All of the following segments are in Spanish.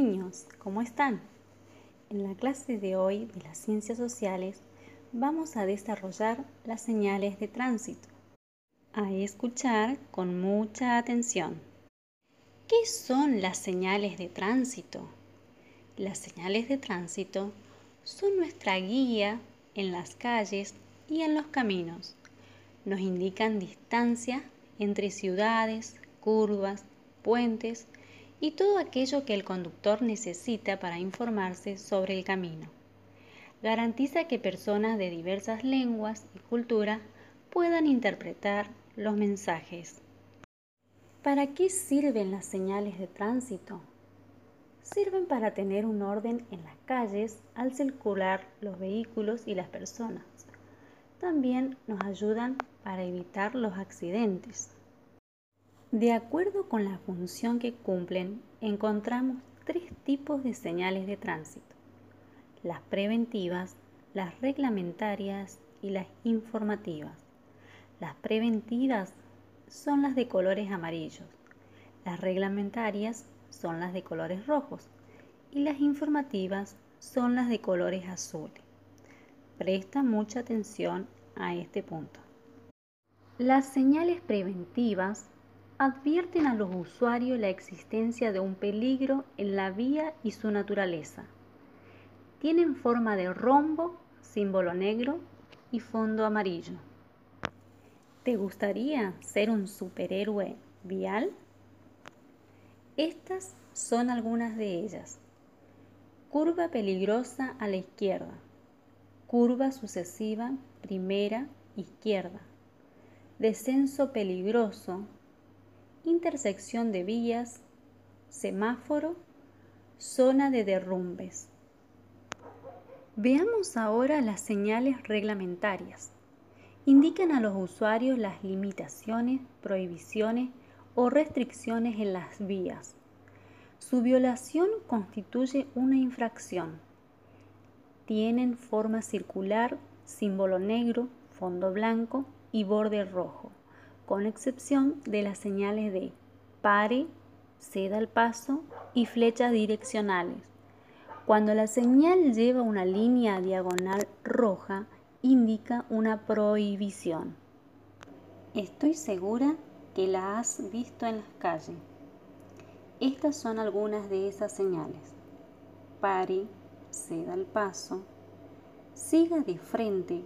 Niños, ¿cómo están? En la clase de hoy de las ciencias sociales vamos a desarrollar las señales de tránsito. A escuchar con mucha atención. ¿Qué son las señales de tránsito? Las señales de tránsito son nuestra guía en las calles y en los caminos. Nos indican distancia entre ciudades, curvas, puentes y todo aquello que el conductor necesita para informarse sobre el camino. Garantiza que personas de diversas lenguas y culturas puedan interpretar los mensajes. ¿Para qué sirven las señales de tránsito? Sirven para tener un orden en las calles al circular los vehículos y las personas. También nos ayudan para evitar los accidentes. De acuerdo con la función que cumplen, encontramos tres tipos de señales de tránsito. Las preventivas, las reglamentarias y las informativas. Las preventivas son las de colores amarillos, las reglamentarias son las de colores rojos y las informativas son las de colores azules. Presta mucha atención a este punto. Las señales preventivas advierten a los usuarios la existencia de un peligro en la vía y su naturaleza. Tienen forma de rombo, símbolo negro y fondo amarillo. ¿Te gustaría ser un superhéroe vial? Estas son algunas de ellas. Curva peligrosa a la izquierda. Curva sucesiva primera izquierda. Descenso peligroso intersección de vías, semáforo, zona de derrumbes. Veamos ahora las señales reglamentarias. Indican a los usuarios las limitaciones, prohibiciones o restricciones en las vías. Su violación constituye una infracción. Tienen forma circular, símbolo negro, fondo blanco y borde rojo con excepción de las señales de pare, ceda el paso y flechas direccionales. Cuando la señal lleva una línea diagonal roja, indica una prohibición. Estoy segura que la has visto en las calles. Estas son algunas de esas señales. Pare, ceda el paso, siga de frente,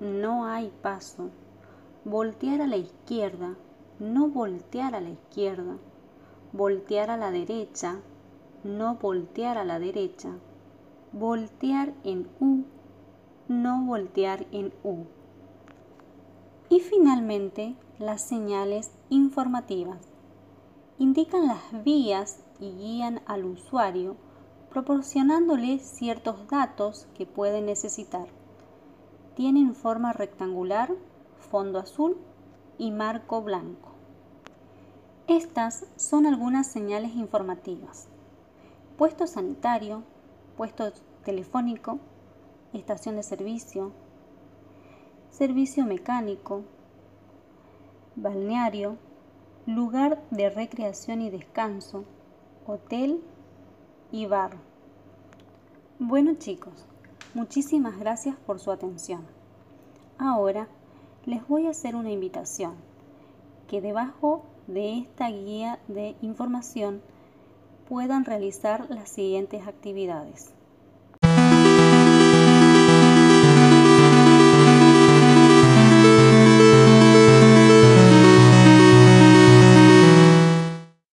no hay paso, voltear a la izquierda, no voltear a la izquierda, voltear a la derecha, no voltear a la derecha, voltear en U, no voltear en U. Y finalmente, las señales informativas. Indican las vías y guían al usuario proporcionándole ciertos datos que puede necesitar. Tienen forma rectangular fondo azul y marco blanco. Estas son algunas señales informativas. Puesto sanitario, puesto telefónico, estación de servicio, servicio mecánico, balneario, lugar de recreación y descanso, hotel y bar. Bueno chicos, muchísimas gracias por su atención. Ahora les voy a hacer una invitación, que debajo de esta guía de información puedan realizar las siguientes actividades.